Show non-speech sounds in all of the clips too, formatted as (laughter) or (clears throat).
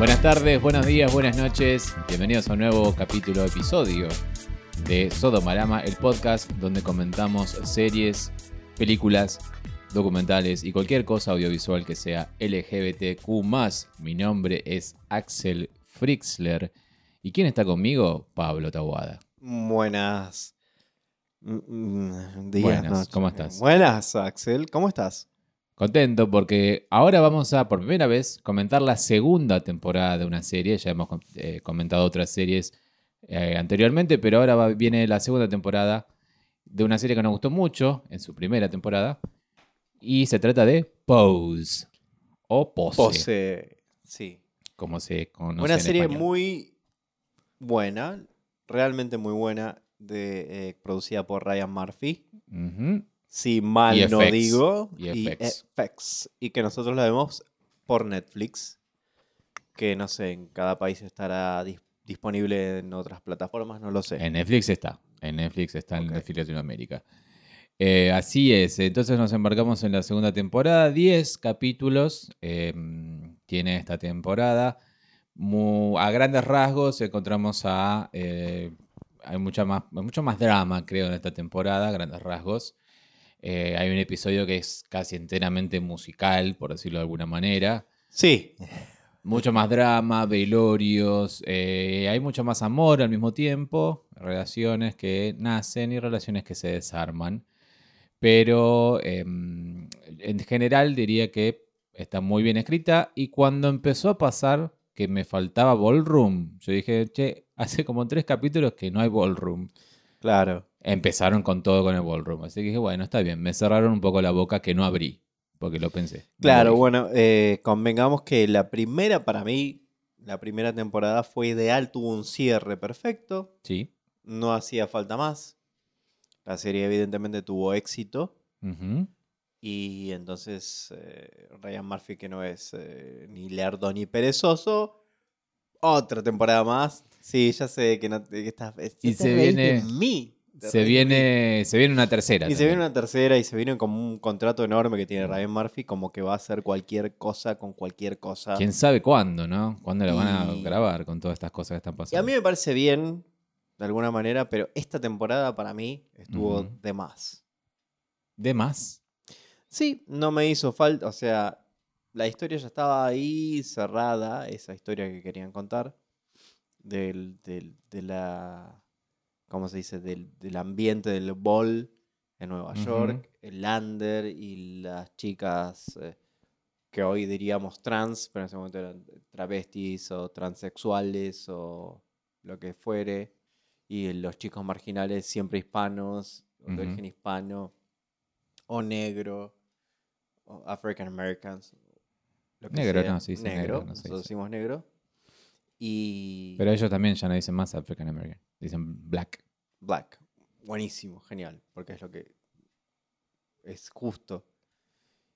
Buenas tardes, buenos días, buenas noches. Bienvenidos a un nuevo capítulo, episodio de Sodomarama, el podcast donde comentamos series, películas, documentales y cualquier cosa audiovisual que sea LGBTQ. Mi nombre es Axel Frixler. ¿Y quién está conmigo? Pablo Tabuada. Buenas. mm, mm, días, Buenas. ¿cómo estás? Buenas, Axel. ¿Cómo estás? Contento porque ahora vamos a, por primera vez, comentar la segunda temporada de una serie. Ya hemos eh, comentado otras series eh, anteriormente, pero ahora va- viene la segunda temporada de una serie que nos gustó mucho en su primera temporada. Y se trata de Pose. O Pose, Pose. Sí. como se conoce Una en serie español. muy buena, realmente muy buena, de, eh, producida por Ryan Murphy. Si mal Y no FX. digo. Y FX. FX. Y que nosotros la vemos por Netflix. Que no sé, en cada país estará dis- disponible en otras plataformas, no lo sé. En Netflix está. En Netflix está en. Netflix Latinoamérica. Eh, así es. Entonces nos embarcamos en la segunda temporada. 10 capítulos eh, tiene esta temporada. A grandes rasgos encontramos a... eh, hay mucha más, mucho más drama, creo, en esta temporada, a grandes rasgos. Eh, hay un episodio que es casi enteramente musical, por decirlo de alguna manera. Sí. (laughs) Mucho más drama, velorios, eh, hay mucho más amor al mismo tiempo, relaciones que nacen y relaciones que se desarman. Pero em, en general diría que está muy bien escrita y cuando empezó a pasar que me faltaba ballroom, yo dije, che, hace como tres capítulos que no hay ballroom. Claro. Empezaron con todo con el ballroom, así que dije, bueno, está bien, me cerraron un poco la boca que no abrí, porque lo pensé. Claro, bueno, eh, convengamos que la primera, para mí, la primera temporada fue ideal, tuvo un cierre perfecto, Sí. no hacía falta más. La serie evidentemente tuvo éxito Ujú. y entonces eh, Ryan Murphy, que no es eh, ni lerdo ni perezoso, otra temporada más. Sí, ya sé que no que estás, ya Y se viene- de mí. Se viene, se viene una tercera. Y se viene una tercera y se viene como un contrato enorme que tiene Ryan Murphy, como que va a hacer cualquier cosa con cualquier cosa. ¿Quién sabe cuándo, no? ¿Cuándo la van a grabar con todas estas cosas que están Y a pasando? mí me parece bien, de alguna manera, pero esta temporada para mí estuvo de más. ¿De más? Sí, no me hizo falta, o sea, la historia ya estaba ahí cerrada, esa historia que querían contar, del, del- de la, ¿cómo se dice? Del, del ambiente del ball en Nueva. York, el Lander y las chicas eh, que hoy diríamos trans, pero en ese momento eran travestis o transexuales o lo que fuere, y los chicos marginales siempre hispanos, o de origen hispano, o negro, o African Americans. lo que Negro, sea. no, sí, sí, negro, negro, no nosotros decimos negro. Y Pero ellos también ya no dicen más African American. Dicen black. Black. Buenísimo, genial, porque es lo que es justo.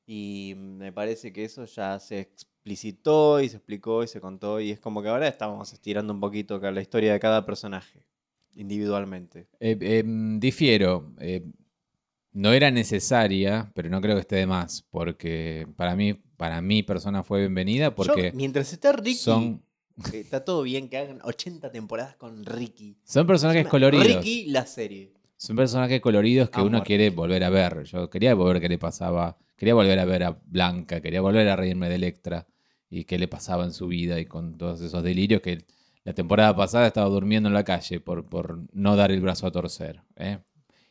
Y me parece que eso ya se explicitó y se explicó y se contó y es como que ahora estamos estirando un poquito la historia de cada personaje individualmente. Eh, em, difiero. eh, no era necesaria, pero no creo que esté de más. Porque para mí, para mi persona fue bienvenida porque Yo, mientras está Ricky, son, eh, está todo bien que hagan 80 temporadas con Ricky. son personajes coloridos. Ricky, la serie. Son personajes coloridos que uno quiere volver a ver. Yo quería volver qué le pasaba. Quería volver a ver a Blanca, quería volver a reírme de Electra y qué le pasaba en su vida y con todos esos delirios que la temporada pasada estaba durmiendo en la calle por, por no dar el brazo a torcer. ¿eh?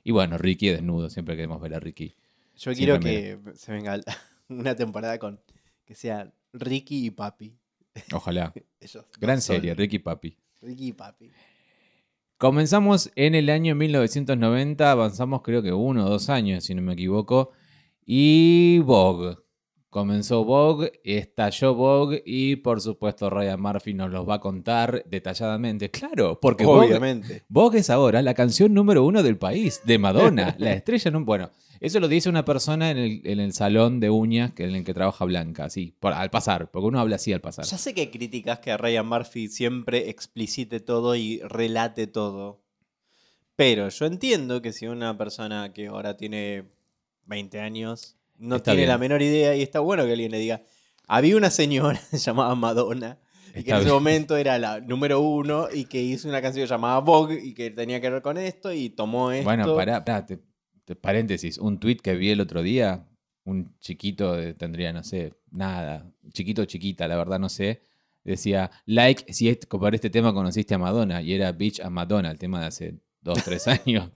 Y bueno, Ricky desnudo, siempre queremos ver a Ricky. Yo quiero que se venga (laughs) una temporada con que sea Ricky y Papi. Ojalá. (laughs) Ellos Gran serie, Ricky Papi. Ricky Papi. Comenzamos en el año 1990, avanzamos creo que uno o dos años, si no me equivoco, y Vogue. Comenzó Vogue, estalló Vogue y por supuesto Ryan Murphy nos los va a contar detalladamente. Claro, porque Vogue, Obviamente. Vogue es ahora la canción número uno del país, de Madonna, la estrella. Bueno, eso lo dice una persona en el, en el salón de uñas que- en el que trabaja Blanca, así, por- al pasar, porque uno habla así al pasar. Ya sé que criticas que Ryan Murphy siempre explicite todo y relate todo. Pero yo entiendo que si una persona que ahora tiene 20 años no Está tiene bien. la menor idea y está bueno que alguien le diga, había una señora (laughs) llamada Madonna y que en ese bien. momento era la número uno y que hizo una canción llamada Vogue y que tenía que ver con esto y tomó esto. Bueno, pará, pará, te- paréntesis. Un tweet que vi el otro día, un chiquito de- tendría, no sé, nada, chiquito o chiquita, la verdad no sé. Decía, like si es- por este tema conociste a Madonna. Y era Bitch a Madonna, el tema de hace dos, tres (laughs) años.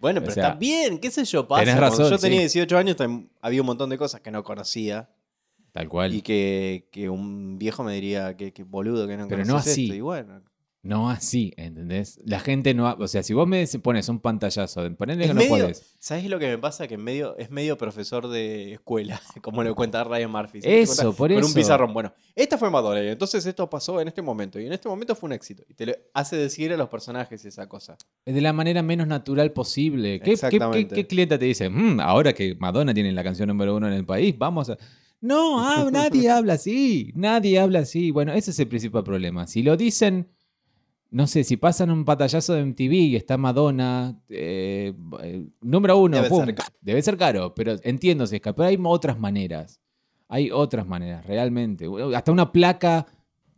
Bueno, O pero sea, está bien, qué sé yo, pasa. tenés razón, yo tenía sí. 18 años había un montón de cosas que no conocía Tal cual. y que, que un viejo me diría que, que boludo que no Pero no así. esto. Y bueno, No así, ¿entendés? La gente no... ha- O sea, si vos me pones un pantallazo, Es que no podés. ¿sabes lo que me pasa? Que en medio, es medio profesor de escuela, (laughs) como lo cuenta Ryan Murphy. Eso, cuenta por Con un eso. pizarrón. Bueno, esta fue Madonna y entonces esto pasó en este momento y en este momento fue un éxito. Y te lo hace decir a los personajes esa cosa. De la manera menos natural posible. ¿Qué, Exactamente. qué- qué cliente te dice? "Mm, ahora que Madonna tiene la canción número uno en el país, vamos a... No, ah, (laughs) nadie habla así. Nadie habla así. Bueno, ese es el principal problema. Si lo dicen, no sé, si pasan un patallazo de MTV y está Madonna, eh, eh, número uno, Debe pum, ser caro. debe ser caro, pero entiendo, Sesca, pero hay otras maneras. Hay otras maneras, realmente. Hasta una placa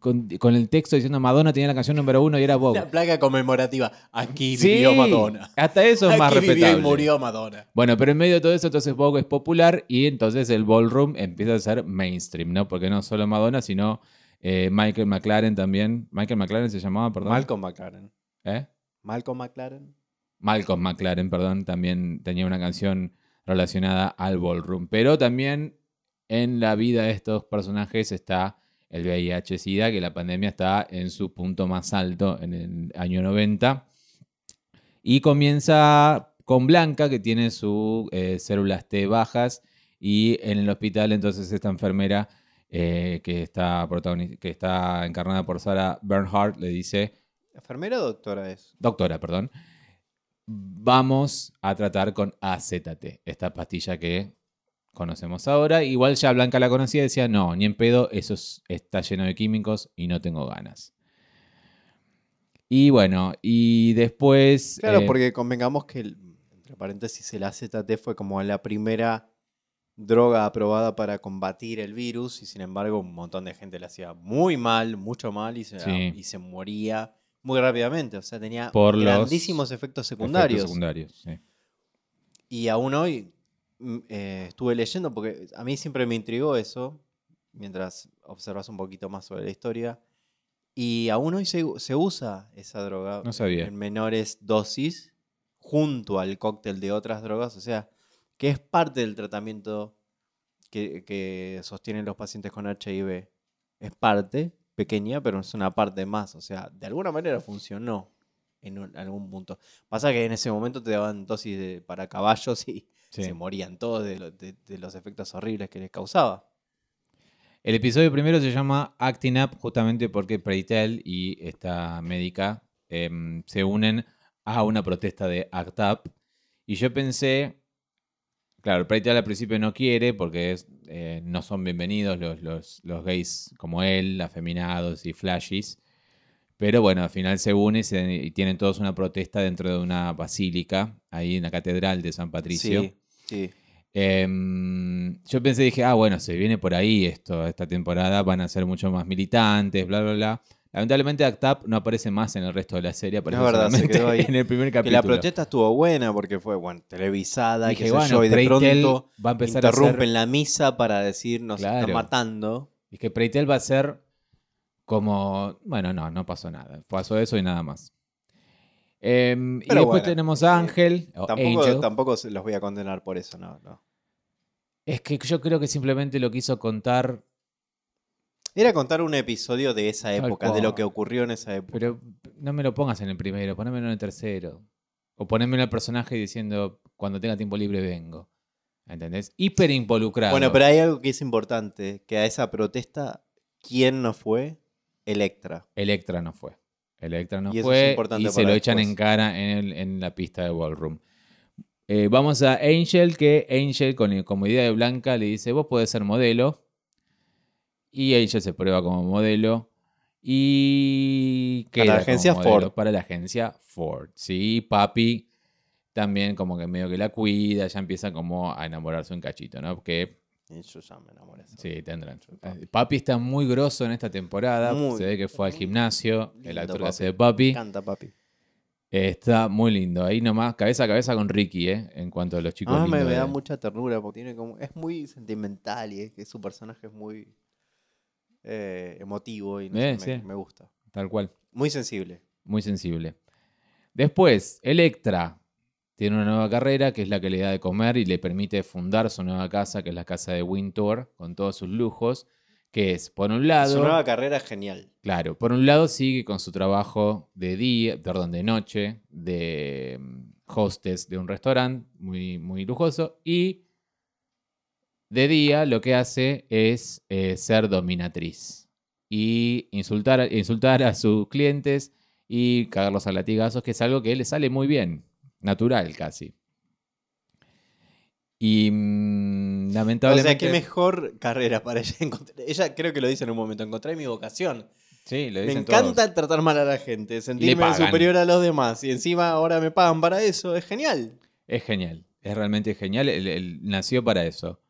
con, con el texto diciendo Madonna tenía la canción número uno y era Vogue. La placa conmemorativa. Aquí Sí, vivió Madonna. Hasta eso es más Aquí vivió respetable. y murió Madonna. Bueno, pero en medio de todo eso, entonces Vogue es popular y entonces el ballroom empieza a ser mainstream, ¿no? Porque no solo Madonna, sino eh, Michael McLaren también. Michael McLaren se llamaba, perdón. Malcolm McLaren. ¿Eh? Malcolm McLaren. Malcolm McLaren, perdón, también tenía una canción relacionada al ballroom. Pero también en la vida de estos personajes está el VIH-Sida, que la pandemia está en su punto más alto en el año 90. Y comienza con Blanca, que tiene sus eh, células T bajas, y en el hospital entonces esta enfermera eh, que, está que está encarnada por Sarah Bernhardt le dice, ¿Enfermera o doctora es? doctora, perdón, vamos a tratar con AZT, esta pastilla que conocemos ahora. Igual ya Blanca la conocía y decía, no, ni en pedo, eso es- está lleno de químicos y no tengo ganas. Y bueno, y después... Claro, eh, porque convengamos que, el- entre paréntesis, el AZT fue como la primera droga aprobada para combatir el virus y sin embargo un montón de gente le hacía muy mal, mucho mal y se, Sí. y se moría muy rápidamente. O sea, tenía Por grandísimos efectos secundarios. efectos secundarios, sí. Y aún hoy mm, eh, estuve leyendo, porque a mí siempre me intrigó eso, mientras observas un poquito más sobre la historia. Y aún hoy se, se usa esa droga No sabía. en menores dosis junto al cóctel de otras drogas, o sea, que es parte del tratamiento que, que sostienen los pacientes con HIV. Es parte, pequeña, pero es una parte más, o sea, de alguna manera funcionó en un- algún punto. Pasa que en ese momento te daban dosis de- para caballos y Sí. se morían todos de, lo- de- de los efectos horribles que les causaba. El episodio primero se llama Acting Up justamente porque Preitel y esta médica em, se unen a una protesta de Act Up. Y yo pensé, claro, Preitel al principio no quiere porque es, eh, no son bienvenidos los, los- los gays como él, afeminados y flashies. Pero bueno, al final se y, se- y tienen todos una protesta dentro de una basílica, ahí en la catedral de San Patricio. Sí, sí. Em, yo pensé, dije, ah, bueno, se viene por ahí esto, esta temporada van a ser mucho más militantes, bla, bla, bla. Lamentablemente Act Up no aparece más en el resto de la serie, aparece verdad, se quedó ahí. (laughs) en el primer Que capítulo. la protesta estuvo buena porque fue, bueno, televisada, y sé bueno, yo, y de pronto va a empezar a interrumpen hacer... la misa para decir nos Claro. están matando. Y que Preitel va a ser como... Bueno, no, no pasó nada. Pasó eso y nada más. Em, y después bueno, tenemos a Ángel, Tampoco, tampoco los voy a condenar por eso, no, no. Es que yo creo que simplemente lo quiso contar Era contar un episodio de esa época, de lo que ocurrió en esa época. Pero no me lo pongas en el primero, ponémelo en el tercero. O ponémelo al personaje diciendo, cuando tenga tiempo libre vengo. ¿Entendés? Hiper involucrado. Bueno, pero hay algo que es importante, que a esa protesta, ¿quién no fue? Electra. Electra no fue. Electra no Y fue y se lo echan en cara en, el- en la pista de Ballroom. Eh, vamos a Angel, que Angel, con, como idea de Blanca, le dice, vos podés ser modelo. Y Angel se prueba como modelo. Y Para queda la como agencia modelo Ford. Para la agencia Ford. Sí, papi también como que medio que la cuida, ya empieza como a enamorarse un cachito, ¿no? Porque Y yo ya me enamoré. Sí, tendrán. Papi. Papi está muy grosso en esta temporada. Muy- Se ve que fue al gimnasio. El actor que Papi. hace de Me Papi. encanta, papi. Está muy lindo. Ahí nomás, cabeza a cabeza con Ricky, ¿eh? En cuanto a los chicos. Ah, me, da de- mucha ternura porque tiene como. Es muy sentimental y es que su personaje es muy eh, emotivo y no sé, Eh, me, sí. me gusta. Tal cual. Muy sensible. Muy sensible. Después, Electra tiene una nueva carrera que es la que le da de comer y le permite fundar su nueva casa, que es la casa de Wintour, con todos sus lujos. Que es, por un lado. Su nueva carrera es genial. Claro, por un lado sigue con su trabajo de día, perdón, de noche, de mm, hostess de un restaurante muy, muy lujoso y de día lo que hace es eh, ser dominatriz y insultar, a- insultar a sus clientes y cagarlos a latigazos, que es algo que le sale muy bien, natural casi. Y mm, O lamentablemente... sea, qué mejor carrera para ella. (laughs) encontrar- Ella creo que lo dice en un momento. Encontré mi vocación. Sí, lo Me dicen todos. encanta tratar mal a la gente, sentirme superior a los demás. Y encima ahora me pagan para eso. Es genial. Es genial, es realmente genial. Él, él nació para eso.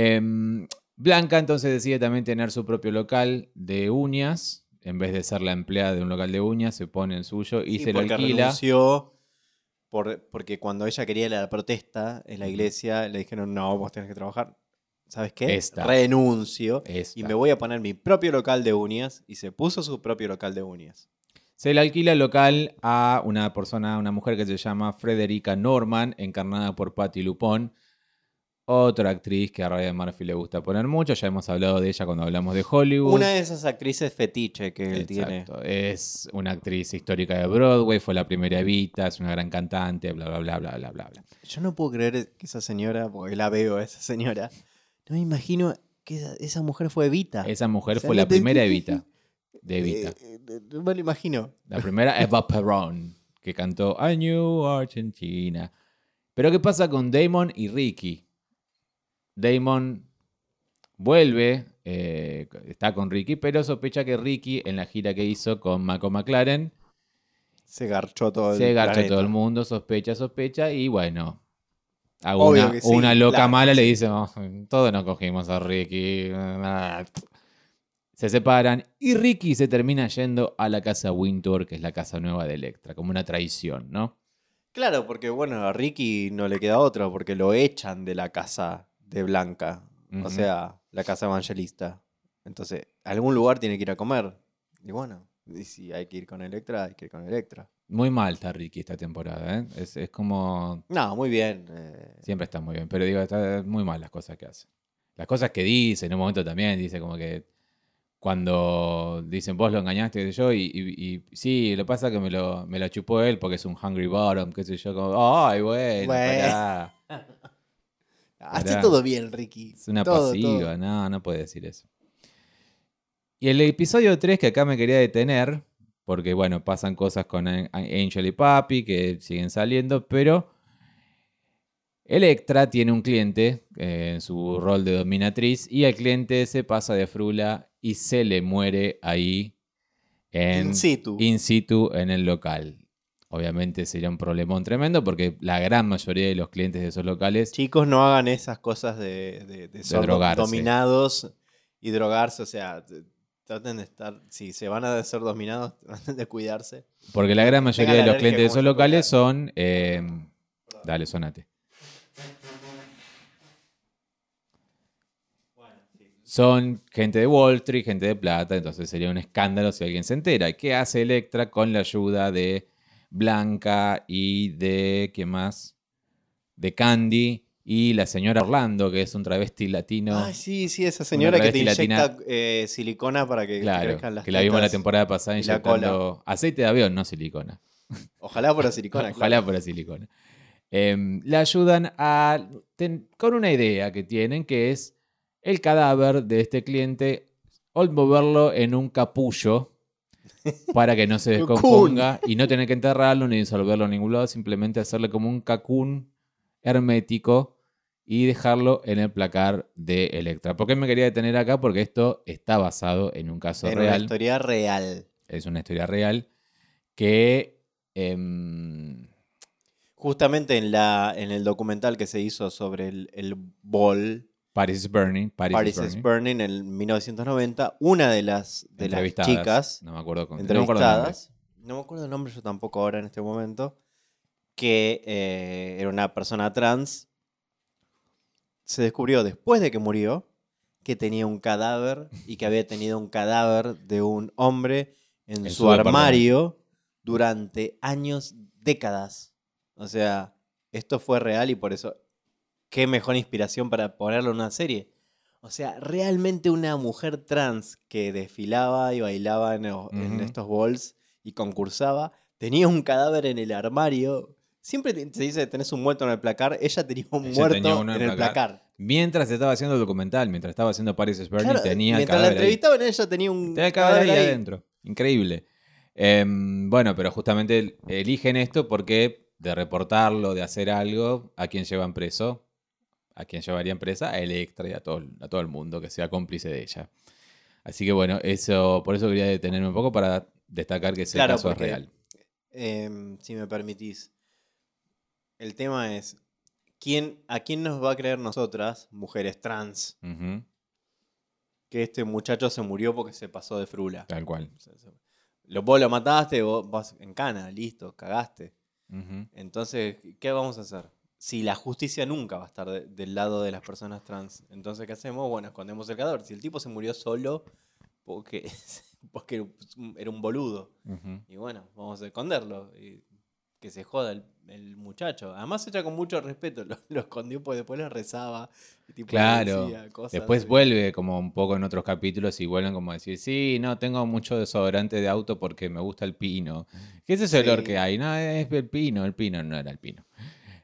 Em, Blanca entonces decide también tener su propio local de uñas. En vez de ser la empleada de un local de uñas, se pone el suyo y Sí, se lo alquila. renunció por- porque cuando ella quería la protesta en la iglesia, le dijeron, no, vos tenés que trabajar. ¿Sabes qué? Esta. Renuncio Esta. y me voy a poner mi propio local de uñas. Y se puso su propio local de uñas. Se le alquila el local a una persona, una mujer que se llama Frederica Norman, encarnada por Patti Lupón. Otra actriz que a Ryan Murphy le gusta poner mucho. Ya hemos hablado de ella cuando hablamos de Hollywood. Una de esas actrices fetiche que él tiene. Exacto. Es una actriz histórica de Broadway, fue la primera Evita, es una gran cantante, bla, bla, bla, bla, bla, bla. bla. Yo no puedo creer que esa señora, porque la veo a esa señora, no me imagino que esa, esa mujer fue Evita. Esa mujer O sea, fue la te- primera Evita. De Evita. Eh, eh, no me lo imagino. La primera Eva Perón, que cantó I Knew Argentina. Pero ¿qué pasa con Damon y Ricky? Damon vuelve, eh, está con Ricky, pero sospecha que Ricky, en la gira que hizo con Mako McLaren, Se garchó todo el se planeta. todo el mundo, sospecha, sospecha, y bueno. A una, que sí, una loca claro. mala le dice, "Oh, todos nos cogimos a Ricky. Se separan y Ricky se termina yendo a la casa Wintour, que es la casa nueva de Electra, como una traición, ¿no? Claro, porque bueno, a Ricky no le queda otra, porque lo echan de la casa de Blanca. O sea, la casa evangelista. Entonces, a algún lugar tiene que ir a comer. Y bueno, y si hay que ir con Electra, hay que ir con Electra. Muy mal está Ricky esta temporada, ¿eh? Es, es como... No, muy bien. eh, Siempre está muy bien, pero digo, está muy mal las cosas que hace. Las cosas que dice, en un momento también dice como que cuando dicen vos lo engañaste, qué sé yo, y, y- y sí, lo pasa que me lo, me lo chupó él porque es un hungry bottom, qué sé yo, como, ay, bueno, Bueno. pará". (laughs) Hace Pará. todo bien, Ricky. Es una Todo, pasiva, todo. no, no puede decir eso. Y el episodio 3 que acá me quería detener, porque bueno, pasan cosas con An- Angel y Papi que siguen saliendo, pero Electra tiene un cliente eh, en su rol de dominatriz y el cliente se pasa de frula y se le muere ahí en In situ. in situ en el local. Obviamente sería un problemón tremendo porque la gran mayoría de los clientes de esos locales Chicos, no hagan esas cosas de, de, de ser dominados y drogarse. O sea, traten de estar. Si se van a ser dominados, (laughs) traten de cuidarse. Porque la gran mayoría de los clientes de esos locales son. eh, dale, sonate. Son gente de Wall Street, gente de plata, entonces sería un escándalo si alguien se entera. ¿Qué hace Electra con la ayuda de Blanca y de. ¿Qué más? De Candy y la señora Orlando, que es un travesti latino. Ah, sí, sí, esa señora que te inyecta eh, silicona para que claro, crezcan las que la vimos la temporada pasada inyectando aceite de avión, no silicona. Ojalá fuera (laughs) silicona. Ojalá claro. fuera silicona. Em, le ayudan a, ten- con una idea que tienen, que es el cadáver de este cliente, al moverlo en un capullo para que no se (laughs) descomponga y no tener que enterrarlo ni disolverlo en ningún lado, simplemente hacerle como un cacún hermético y dejarlo en el placar de Electra. ¿Por qué me quería detener acá? Porque esto está basado en un caso En una real historia real. es una historia real que em, Justamente en, la, en el documental que se hizo sobre el, el bol, Paris is Burning. Paris, Paris is is Burning. En 1990. Una de las, de las chicas No me acuerdo con entrevistadas, no me acuerdo el nombre yo tampoco ahora en este momento, que eh, era una persona trans, se descubrió después de que murió que tenía un cadáver y que había tenido un cadáver de un hombre en su, armario durante años, décadas. O sea, esto fue real y por eso, qué mejor inspiración para ponerlo en una serie. O sea, realmente una mujer trans que desfilaba y bailaba en, o- en Ujú. estos balls y concursaba, tenía un cadáver en el armario. Siempre se dice tenés un muerto en el placar, ella tenía un Ella muerto tenía en en el placar. placar. Mientras estaba haciendo el documental, mientras estaba haciendo Paris is Burning, Claro, tenía mientras la cadáver ahí. entrevistaban, ella tenía un Tenía el cadáver ahí cadáver ahí. adentro. Increíble. Em, bueno, pero justamente eligen esto porque de reportarlo, de hacer algo, ¿a quién llevan preso? ¿A quién llevarían presa? A Electra y a todo, a todo el mundo que sea cómplice de ella. Así que bueno, eso, por eso quería detenerme un poco para destacar que ese Claro, caso es real. Em, si me permitís. El tema es, ¿quién, ¿a quién nos va a creer nosotras, mujeres trans, que este muchacho se murió porque se pasó de frula? tal cual. Lo, vos lo mataste, vos vas en cana, listo, cagaste. Entonces, ¿qué vamos a hacer? Si la justicia nunca va a estar de- del lado de las personas trans, entonces, ¿qué hacemos? Bueno, escondemos el cadáver. Si el tipo se murió solo porque, (laughs) porque era un boludo, y bueno, vamos a esconderlo. Y que se joda el, el muchacho. Además, ella con mucho respeto lo, lo escondió porque después le rezaba. y tipo, le Claro. decía cosas Después vuelve como un poco en otros capítulos y vuelven como a decir, sí, no, tengo mucho desodorante de auto porque me gusta el pino. ¿Qué es ese olor que hay? No, es el pino, el pino no era el pino.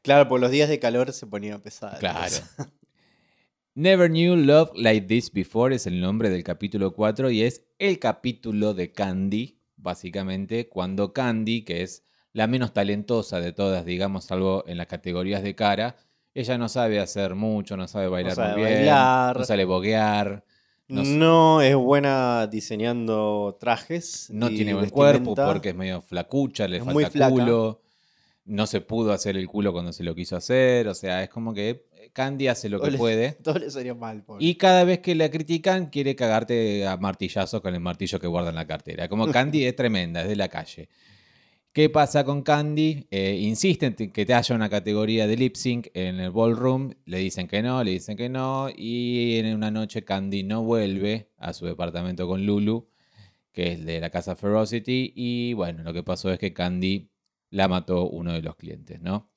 Claro, por los días de calor se ponía pesada. Claro. (laughs) Never Knew Love Like This Before es el nombre del capítulo 4 y es el capítulo de Candy, básicamente, cuando Candy, que es la menos talentosa de todas, digamos, salvo en las categorías de cara, ella no sabe hacer mucho, no sabe bailar sabe muy bien, bailar. no sabe boguear, No, No es buena diseñando trajes. no tiene buen cuerpo porque es medio flacucha, le Es falta culo, no se pudo hacer el culo cuando se lo quiso hacer, o sea, es como que Candy hace lo Todo que le- puede. (laughs) Todo le salió mal, pobre. Y cada vez que la critican, quiere cagarte a martillazos con el martillo que guarda en la cartera. Como Candy (laughs) es tremenda, es de la calle. ¿Qué pasa con Candy? Eh, insisten en que te haya una categoría de lip sync en el ballroom. Le dicen que no, le dicen que no. Y en una noche Candy no vuelve a su departamento con Lulu, que es de la casa Ferocity. Y bueno, lo que pasó es que Candy la mató uno de los clientes, ¿no?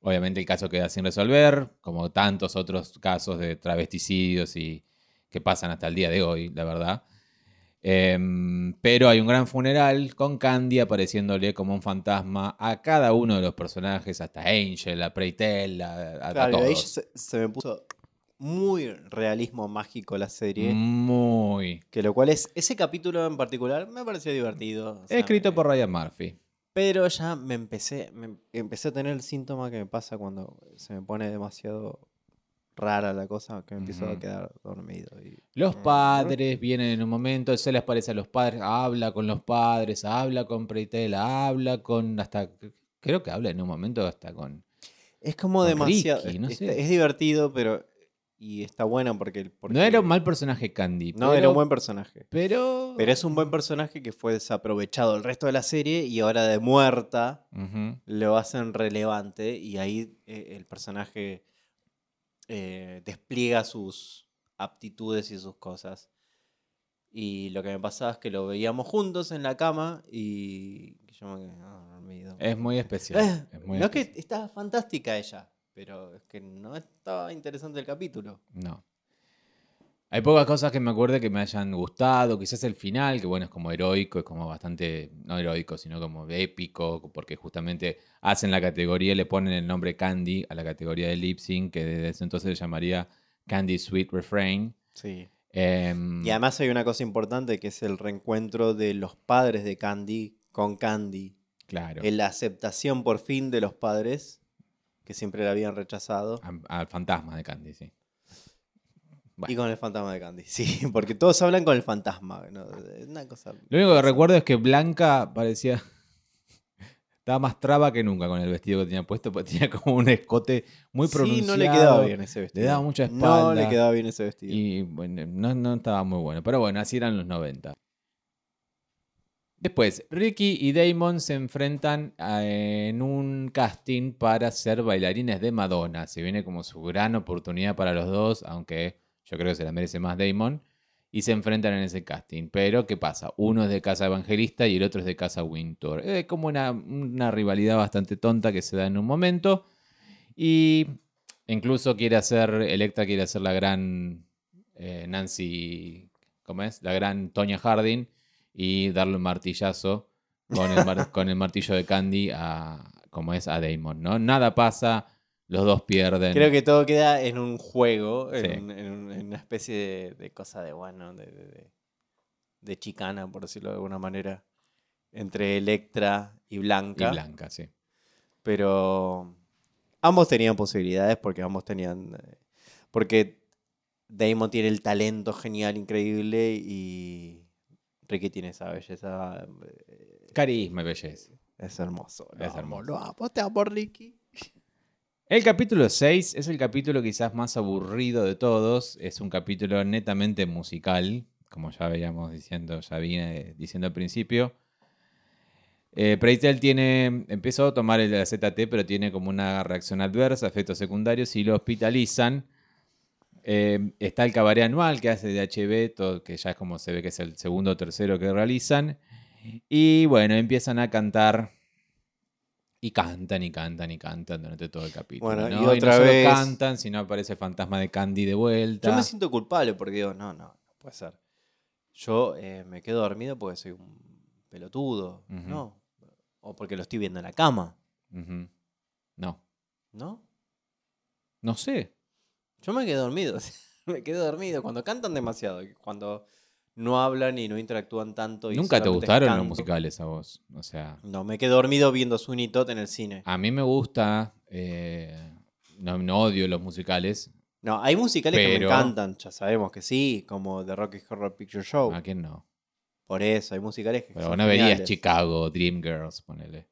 Obviamente el caso queda sin resolver, como tantos otros casos de travesticidios y que pasan hasta el día de hoy, la verdad. Em, pero hay un gran funeral con Candy apareciéndole como un fantasma a cada uno de los personajes, hasta Angel, a Preytel, a, a- a Claro, ahí todos. se, se me puso muy realismo mágico la serie. Muy. Que lo cual es. Ese capítulo en particular me pareció divertido. o sea, Escrito me- por Ryan Murphy. Pero ya me empecé. me- empecé a tener el síntoma que me pasa cuando se me pone demasiado rara la cosa, que me empiezo a quedar dormido. y- Los Mm, padres vienen en un momento, se les parece a los padres, habla con los padres, habla con Preytel, habla con hasta creo que habla en un momento hasta con Es como con demasiado. Ricky, no es, sé. es divertido, pero. Y está bueno porque. porque- No era un mal personaje Candy, No, pero, era un buen personaje. pero Pero es un buen personaje que fue desaprovechado el resto de la serie y ahora de muerta Ujú. lo hacen relevante y ahí eh, el personaje eh, despliega sus aptitudes y sus cosas. Y lo que me pasaba es que lo veíamos juntos en la cama y yo me quedé ah, dormido. Es muy especial. Eh, es muy no es que está fantástica ella, pero es que no estaba interesante el capítulo. No. Hay pocas cosas que me acuerde que me hayan gustado. Quizás el final, que bueno, es como heroico, es como bastante, no heroico, sino como épico, porque justamente hacen la categoría, le ponen el nombre Candy a la categoría de lip sync, que desde ese entonces se llamaría Candy Sweet Refrain. Sí. Em, Y además hay una cosa importante que es el reencuentro de los padres de Candy con Candy. claro. La aceptación por fin de los padres que siempre la habían rechazado. Al fantasma de Candy, sí. Bueno. Y con el fantasma de Candy, (laughs) sí, porque todos hablan con el fantasma. ¿no? Es una cosa. Lo único que recuerdo es que Blanca parecía. (laughs) estaba más traba que nunca con el vestido que tenía puesto, porque tenía como un escote muy pronunciado. Sí, no le quedaba bien ese vestido. Le daba mucha No espalda. le quedaba bien ese vestido. Y bueno, no, no estaba muy bueno. Pero bueno, así eran los 90. Después, Ricky y Damon se enfrentan a- en un casting para ser bailarines de Madonna. Se viene como su gran oportunidad para los dos, aunque yo creo que se la merece más Damon. Y se enfrentan en ese casting. Pero, ¿qué pasa? Uno es de Casa Evangelista y el otro es de Casa Wintour. Es como una, una rivalidad bastante tonta que se da en un momento. Y incluso quiere hacer, Electra quiere hacer la gran eh, Nancy, ¿cómo es? La gran Tonya Harding y darle un martillazo con el, mar- con el martillo de Candy a, como es, a Damon, ¿no? Nada pasa, los dos pierden. Creo que todo queda en un juego, en, Sí. un- en un- en una especie de, de cosa de, bueno, de, de- de- chicana, por decirlo de alguna manera, entre Electra y y Blanca. Blanca, sí. Pero ambos tenían posibilidades porque ambos tenían... Porque Damon tiene el talento genial, increíble y Ricky tiene esa belleza. eh, Carisma y belleza. Es hermoso. lo Es hermoso. Lo amo, te amo, Ricky. El capítulo 6 es el capítulo quizás más aburrido de todos. Es un capítulo netamente musical, como ya veíamos diciendo, ya vine diciendo al principio. Eh, Preitel tiene, empezó a tomar el ZT, pero tiene como una reacción adversa, efectos secundarios, y lo hospitalizan. Eh, está el cabaret anual que hace de HB, todo, que ya es como se ve que es el segundo o tercero que realizan. Y bueno, empiezan a cantar. Y cantan y cantan y cantan durante todo el capítulo. Bueno, y ¿no? otra no solo vez- cantan, sino aparece el fantasma de Candy de vuelta. Yo me siento culpable porque digo, no, no, no puede ser. Yo eh, me quedo dormido porque soy un pelotudo. ¿no? O porque lo estoy viendo en la cama. No, ¿no? no sé. Yo me quedo dormido, (laughs) me quedo dormido cuando cantan demasiado, cuando no hablan y no interactúan tanto. Y Nunca te gustaron los musicales a vos. O sea, No, me quedo dormido viendo Sweeney Todd en el cine. a mí me gusta. eh, no, no odio los musicales. No, hay musicales que me encantan, ya sabemos que sí, como The Rocky Horror Picture Show. ¿A quién no? Por eso, hay musicales que Pero no verías. Chicago, Dreamgirls, ponele.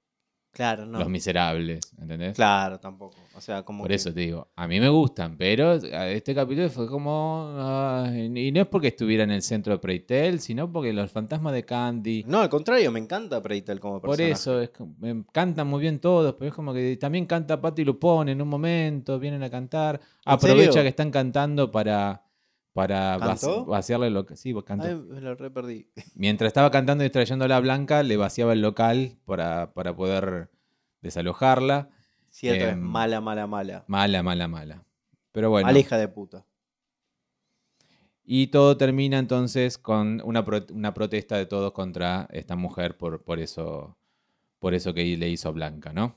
Claro, no. Los Miserables, ¿entendés? Claro, tampoco. O sea, como Por que- eso te digo, a mí me gustan, pero este capítulo fue como... ah, y no es porque estuviera en el centro de Preitel, sino porque los fantasmas de Candy... No, al contrario, me encanta Preitel como Por personaje. eso, es me cantan muy bien todos, pero es como que también canta Patti Lupón en un momento, vienen a cantar, aprovecha que están cantando para, para ¿Cantó? vaci- vaciarle lo. Sí, cantó. Ay, me lo re perdí. Mientras estaba cantando y distrayéndola a Blanca, le vaciaba el local para, para poder desalojarla. Cierto, es Em, mala, mala, mala. Mala, mala, mala. Pero bueno. Mala hija de puta. Y todo termina entonces con una, pro- una protesta de todos contra esta mujer por, por, eso, por eso que le hizo a Blanca, ¿no?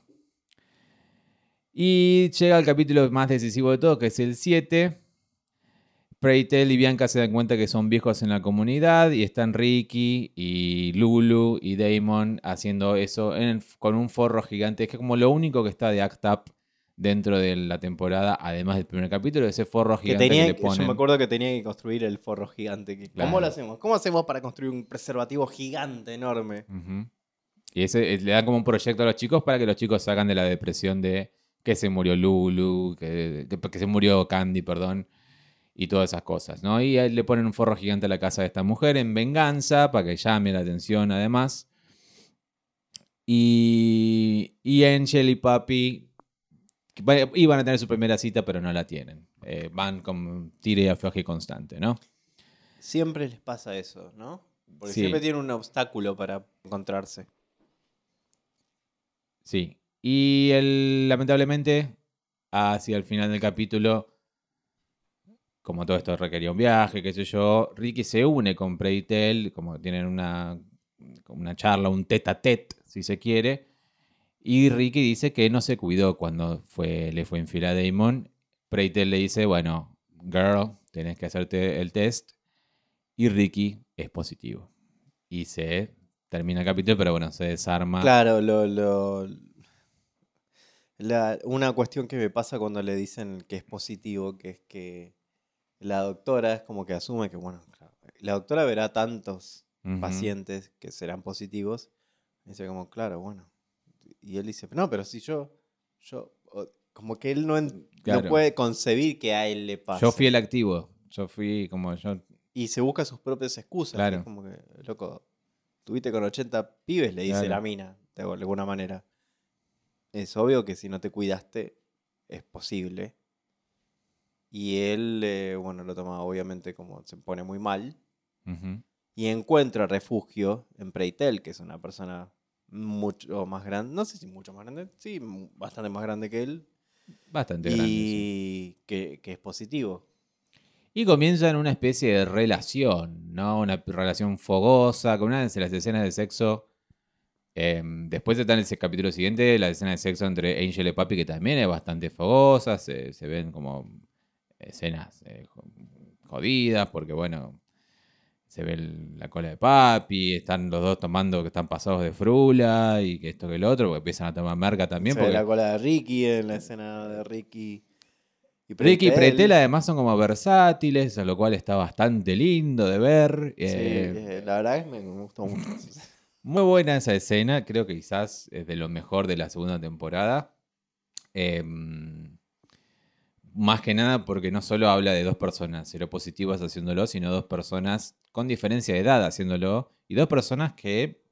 Y llega el capítulo más decisivo de todo, que es el 7. Preitel y Bianca se dan cuenta que son viejos en la comunidad y están Ricky y Lulu y Damon haciendo eso en- con un forro gigante. Es que como lo único que está de Act Up dentro de la temporada, además del primer capítulo, ese forro gigante que, tenía, le yo me acuerdo que tenía que construir el forro gigante. Claro. ¿Cómo lo hacemos? ¿Cómo hacemos para construir un preservativo gigante, enorme? Y ese eh, le dan como un proyecto a los chicos para que los chicos salgan de la depresión de que se murió Lulu, que, que- que se murió Candy, perdón, y todas esas cosas, ¿no? Y le ponen un forro gigante a la casa de esta mujer en venganza para que llame la atención además. Y, y Angel y Papi iban a tener su primera cita, pero no la tienen. Eh, van con tire y afloje constante, ¿no? Siempre les pasa eso, ¿no? Porque Sí. siempre tienen un obstáculo para encontrarse. Sí. Y lamentablemente, hacia el final del capítulo, como todo esto requería un viaje, qué sé yo, Ricky se une con Preitel, como tienen una, una charla, un tete a tete, si se quiere. Y Ricky dice que no se cuidó cuando fue, le fue infiel a Damon. Preitel le dice, bueno, girl, tenés que hacerte el test. Y Ricky es positivo. Y se termina el capítulo, pero bueno, se desarma. Claro, lo, lo- la- una cuestión que me pasa cuando le dicen que es positivo, que es que la doctora es como que asume que, bueno, la doctora verá tantos pacientes que serán positivos. Dice como, claro, bueno, Y él dice, no, pero si yo, yo, como que él no, no puede concebir que a él le pasa. Yo fui el activo. Yo fui como yo. Y se busca sus propias excusas. Claro. Es como que, loco, tuviste con 80 pibes, le dice Claro. la mina, de alguna manera. Es obvio que si no te cuidaste, es posible. Y él, eh, bueno, lo toma obviamente como se pone muy mal. Y encuentra refugio en Preitel, que es una persona mucho más grande. No sé si mucho más grande, sí, bastante más grande que él. Bastante grande. sí. Y que, que es positivo. Y comienzan una especie de relación, ¿no? Una relación fogosa, con una de las escenas de sexo. eh, después está en ese capítulo siguiente, la escena de sexo entre Angel y Papi, que también es bastante fogosa. Se, se ven como escenas eh, jo- jodidas, porque bueno, se ve el- la cola de Papi, están los dos tomando que están pasados de frula y que esto que el otro, porque empiezan a tomar merca también. Se ve la cola de Ricky en la escena de Ricky. Y Ricky y. Pretel además son como versátiles, a lo cual está bastante lindo de ver. Sí, eh, eh, la verdad es que me gustó (laughs) mucho. Muy buena esa escena, creo que quizás es de lo mejor de la segunda temporada. Em, más que nada porque no solo habla de dos personas seropositivas haciéndolo, sino dos personas con diferencia de edad haciéndolo y dos personas que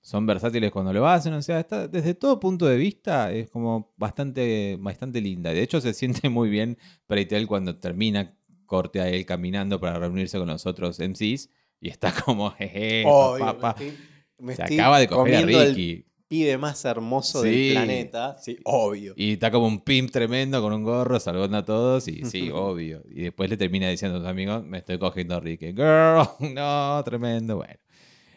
son versátiles cuando lo hacen. O sea, está, desde todo punto de vista es como bastante, bastante linda. De hecho, se siente muy bien Preitel cuando termina corte a él caminando para reunirse con los otros MCs y está como, jeje, Obvio, papá, me estoy- me se acaba de coger a el Ricky. Pibe más hermoso Sí. del planeta. Sí, obvio. Y está como un pimp tremendo con un gorro saludando a todos. Y sí, (laughs) obvio. Y después le termina diciendo a sus amigos: Me estoy cogiendo a Ricky. Girl, (laughs) no, tremendo. Bueno,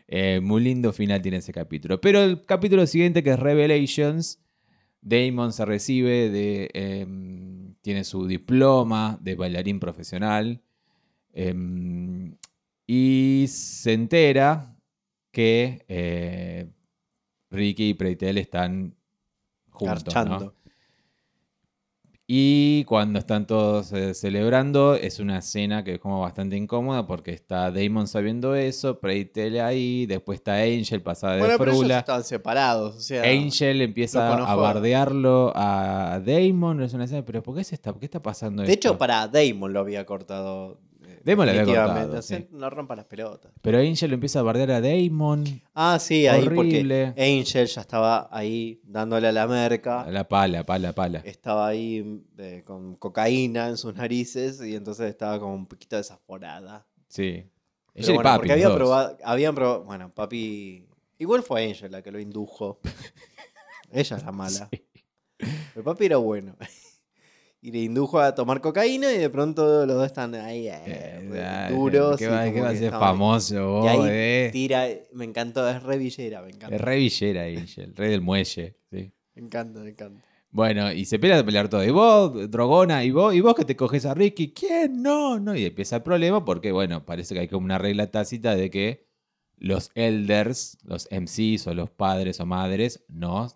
Eh, muy lindo final tiene ese capítulo. Pero el capítulo siguiente, que es Revelations, Damon se recibe de. em, tiene su diploma de bailarín profesional. em, y se entera que eh, Ricky y Preitel están juntos. ¿no? Y cuando están todos eh, celebrando, es una escena que es como bastante incómoda porque está Damon sabiendo eso, Preitel ahí, después está Angel pasada de Bueno, pero ellos frula. estaban separados. O sea, Angel empieza a bardearlo a Damon, es una escena, pero ¿por qué, se está, ¿por qué está pasando de esto? hecho, para Damon lo había cortado. Damon lo había cortado, sí. No rompa las pelotas. Pero Angel lo empieza a bardear a Damon, Ah, sí, ahí Horrible. porque Angel ya estaba ahí dándole a la merca. a la pala, pala, pala. Estaba ahí eh, con cocaína en sus narices y entonces estaba como un poquito desaforada. Sí. Angel y bueno, Papi, porque había probado, habían probado, bueno, papi, igual fue Angel la que lo indujo. (laughs) Ella es la mala. Sí. El papi era bueno. Y le indujo a tomar cocaína y de pronto los dos están ahí eh, Eh, duros. ¿Qué y va, como qué va a ser famoso vos, Y ahí eh? tira, me encantó, es re villera, me encanta. Es re villera Angel, rey del muelle. Sí. Me encanta, me encanta. Bueno, y se empieza a pelear todo. Y vos, drogona, y vos, y vos que te coges a Ricky, ¿quién? No, no. Y empieza el problema porque, bueno, parece que hay como una regla tácita de que los elders, los MCs o los padres o madres, no.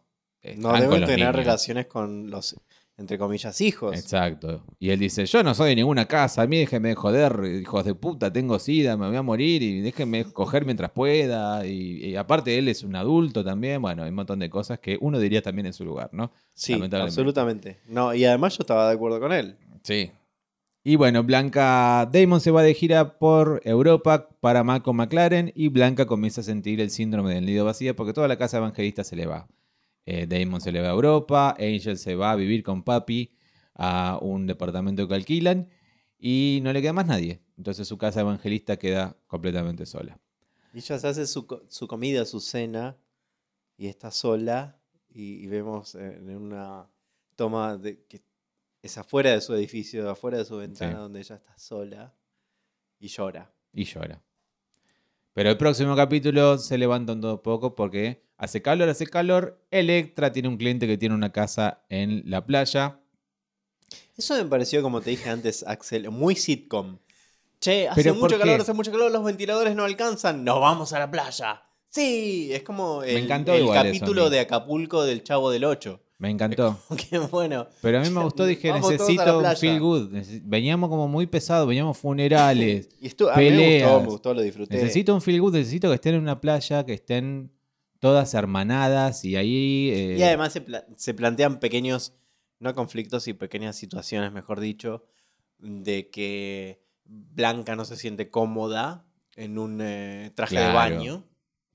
están No con deben los tener niños. relaciones con los, entre comillas, hijos. Exacto. Y él dice, yo no soy de ninguna casa, a mí déjenme de joder, hijos de puta, tengo sida, me voy a morir y déjenme coger mientras pueda. Y, y aparte él es un adulto también, bueno, hay un montón de cosas que uno diría también en su lugar, ¿no? Sí, absolutamente. No, y además yo estaba de acuerdo con él. Sí. Y bueno, Blanca, Damon se va de gira por Europa para Malcolm McLaren y Blanca comienza a sentir el síndrome del nido vacío porque toda la casa evangelista se le va. Eh, Damon se le va a Europa, Angel se va a vivir con Papi a un departamento que alquilan y no le queda más nadie. Entonces su casa evangelista queda completamente sola. Y ella se hace su, su comida, su cena, y está sola, y, y vemos en una toma de, que es afuera de su edificio, afuera de su ventana, Sí. donde ella está sola, y llora. Y llora. Pero el próximo capítulo se levanta un todo poco porque hace calor, hace calor. Electra tiene un cliente que tiene una casa en la playa. Eso me pareció, como te dije antes, Axel, muy sitcom. Che, hace ¿Pero por mucho calor, hace mucho calor, los ventiladores no alcanzan, nos vamos a la playa. Sí, es como el, eso capítulo de Acapulco del Chavo del 8. Me encantó. Qué bueno. Pero a mí me gustó, dije, Vamos necesito un feel good. Veníamos como muy pesados, veníamos funerales. (laughs) Y esto, a mí me Peleas. gustó, me gustó, lo disfruté. Necesito un feel good, necesito que estén en una playa, que estén todas hermanadas y ahí... eh, Y además se, pla- se plantean pequeños, no conflictos y pequeñas situaciones, mejor dicho, de que Blanca no se siente cómoda en un eh, traje de baño.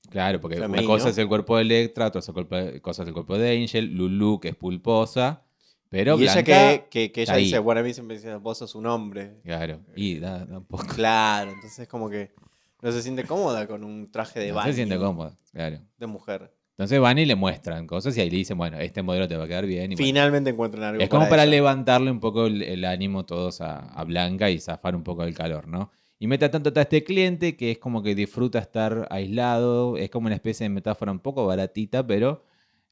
Claro, porque femenino. una cosa es el cuerpo de Electra, otra cosa- es el cuerpo de Angel, Lulu, que es pulposa, pero y ella que, que, que ella dice, bueno, a mí siempre dice, vos sos un hombre. Claro, y da, da un poco... Claro, entonces como que no se siente cómoda con un traje de No baño se siente cómoda, claro. de mujer. Entonces van y le muestran cosas y ahí le dicen, bueno, este modelo te va a quedar bien. y bueno. Finalmente encuentran algo Es como para levantarle un poco el, el ánimo todos a, a Blanca y zafar un poco del calor, ¿no? Y mete tanto a este cliente que es como que disfruta estar aislado, es como una especie de metáfora un poco baratita, pero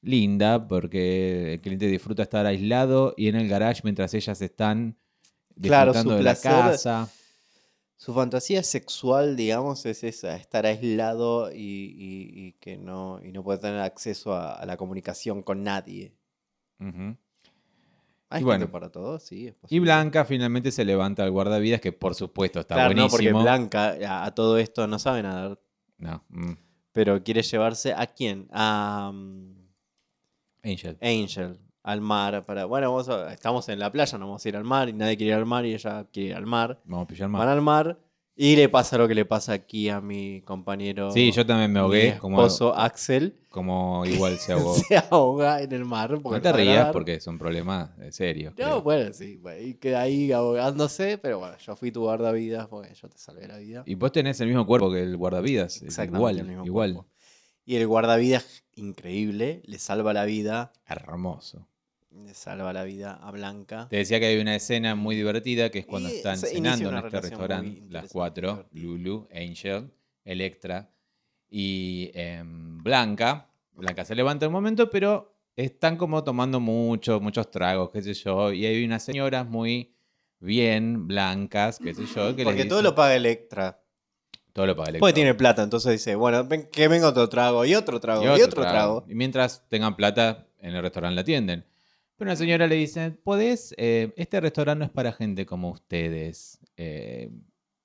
linda, porque el cliente disfruta estar aislado y en el garage mientras ellas están Claro, disfrutando su de la casa. Su fantasía sexual, digamos, es esa, estar aislado y, y- y que no, y no poder tener acceso a, a la comunicación con nadie. Hay Y bueno. para todo, sí. es Y. Blanca finalmente se levanta al guardavidas, que por supuesto está claro, no, buenísimo. porque Blanca a, a todo esto no sabe nadar, No, mm, pero quiere llevarse a quién? A mm, Angel. Angel, al mar. Para, bueno, vamos a- estamos en la playa, no vamos a ir al mar y nadie quiere ir al mar y ella quiere ir al mar. Vamos a pillar Van más. al mar y le pasa lo que le pasa aquí a mi compañero. Sí, yo también me mi ahogué, como, esposo Axel. como igual se (laughs) ahogó. se ahoga en el mar. porque No te rías nadar. porque son problemas serios. No, creo. bueno, sí, bueno, y queda ahí ahogándose, pero bueno, yo fui tu guardavidas porque yo te salvé la vida. Y vos tenés el mismo cuerpo que el guardavidas. es Exactamente, Igual, el mismo igual. cuerpo. Y el guardavidas, increíble, le salva la vida, Hermoso. Le salva la vida a Blanca. Te decía que hay una escena muy divertida que es cuando Y están cenando en este restaurante, las cuatro. Lulu, Angel, Electra y em, Blanca. Blanca se levanta un momento, pero están como tomando mucho, muchos tragos, qué sé yo, y hay unas señoras muy bien blancas, qué sé yo, que les Porque todo lo paga Electra. todo lo paga Electra. Porque tiene plata, entonces dice, bueno, ven- que venga otro trago, y otro trago, y otro, trago. Y mientras tengan plata, en el restaurante la atienden. Pero una señora le dice, ¿podés? Eh, este restaurante no es para gente como ustedes. Eh,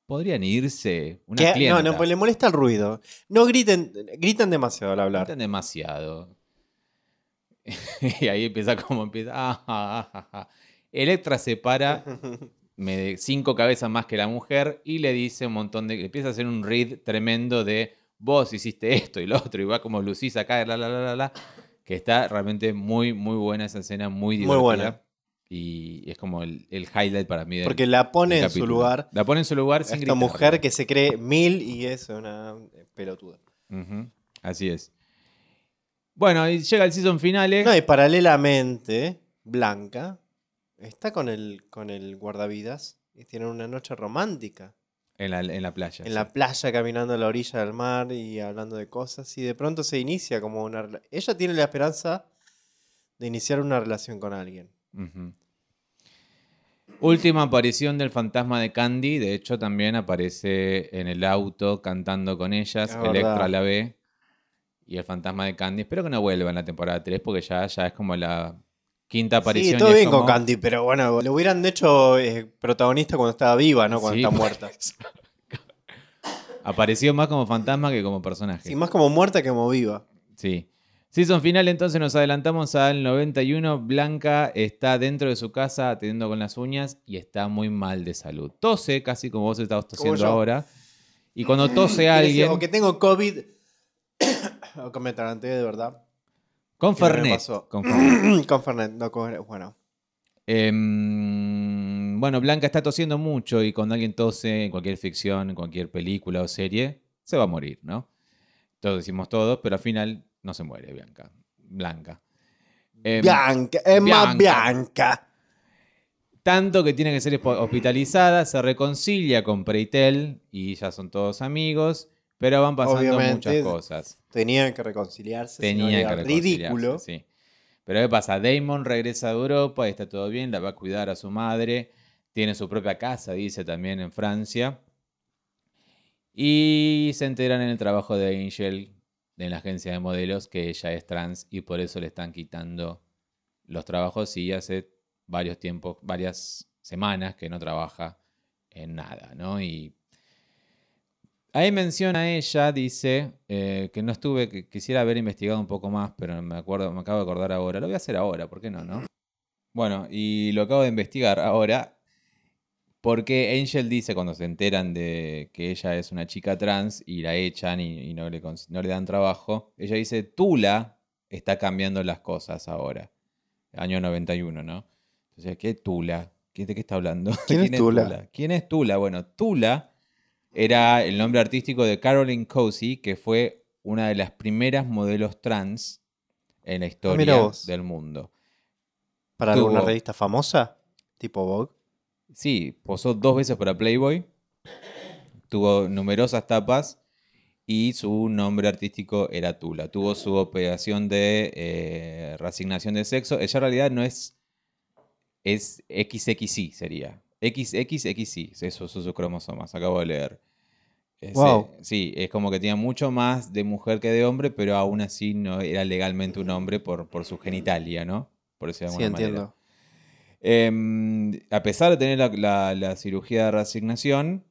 ¿Podrían irse? Una no, no, pues le molesta el ruido. No griten, gritan demasiado al hablar. Gritan demasiado. (laughs) y ahí empieza como empieza. ah, ah, ah, ah. Electra se para, (laughs) me cinco cabezas más que la mujer, y le dice un montón de. Empieza a hacer un read tremendo de vos hiciste esto y lo otro, y va como lucís acá, la, la, la, la, la. Que está realmente muy, muy buena esa escena, muy Muy divertida. buena. Y es como el, el highlight para mí del, Porque la pone en su lugar. La pone en su lugar sin Esta gritar. mujer que se cree mil y es una pelotuda. Así es. Bueno, y llega el season finale. No, y paralelamente, Blanca está con el, con el guardavidas y tienen una noche romántica. En la, en la playa. En sí. la playa, caminando a la orilla del mar y hablando de cosas. Y de pronto se inicia como una... Ella tiene la esperanza de iniciar una relación con alguien. Última aparición del fantasma de Candy. De hecho, también aparece en el auto cantando con ellas. Es Electra verdad. la ve. Y el fantasma de Candy. Espero que no vuelva en la temporada 3 porque ya, ya es como la quinta aparición. Sí, todo bien con como- Candy, pero bueno, lo hubieran hecho eh, protagonista cuando estaba viva, no cuando Sí, está (laughs) muerta. Apareció más como fantasma que como personaje. Sí, más como muerta que como viva. Sí. Season final, entonces nos adelantamos al 91. Blanca está dentro de su casa atendiendo con las uñas y está muy mal de salud. Tose, casi como vos estás tosiendo ahora. Y cuando tose (laughs) alguien, O que tengo COVID. (coughs) o que me de verdad. Con Fernet. con (clears throat) Fernet. con Fernet, no con. Bueno. Em, bueno, Blanca está tosiendo mucho y cuando alguien tose en cualquier ficción, en cualquier película o serie, se va a morir, ¿no? Todos decimos todos, pero al final no se muere Blanca. Blanca. Em, Bianca, Emma Bianca. Bianca. Tanto que tiene que ser hosp- hospitalizada, se reconcilia con Preitel y ya son todos amigos, pero van pasando Obviamente, muchas cosas. Tenían que reconciliarse. si no Tenían que reconciliarse, ridículo. sí. Pero ¿qué pasa? Damon regresa de Europa y está todo bien, la va a cuidar a su madre, tiene su propia casa, dice también en Francia. Y se enteran en el trabajo de Angel, en la agencia de modelos, que ella es trans y por eso le están quitando los trabajos y hace varios tiempos, varias semanas que no trabaja en nada, ¿no? Y Ahí menciona ella, dice, eh, que no estuve, que quisiera haber investigado un poco más, pero me acuerdo, me acabo de acordar ahora. Lo voy a hacer ahora, ¿por qué no, no? Bueno, y lo acabo de investigar ahora. Porque Angel dice cuando se enteran de que ella es una chica trans y la echan y, no, le, no le dan trabajo, ella dice, Tula está cambiando las cosas ahora. Año 91, ¿no? Entonces, ¿qué Tula? ¿De qué está hablando? (laughs) ¿Quién, es Tula? ¿Quién es Tula? Bueno, Tula era el nombre artístico de Caroline Cozy, que fue una de las primeras modelos trans en la Ah, historia del mundo. ¿Para Tuvo- alguna revista famosa? Tipo Vogue. Sí, posó dos veces para Playboy, tuvo numerosas tapas y su nombre artístico era Tula. Tuvo su operación de eh, reasignación de sexo. Ella en realidad no es, es XXY sería. XXXY, esos son sus cromosomas, acabo de leer. Ese- Wow. Sí, es como que tenía mucho más de mujer que de hombre, pero aún así no era legalmente un hombre por, por su genitalia, ¿no? Por decirlo de Sí, alguna manera. entiendo. Em, a pesar de tener la, la- la cirugía de reasignación,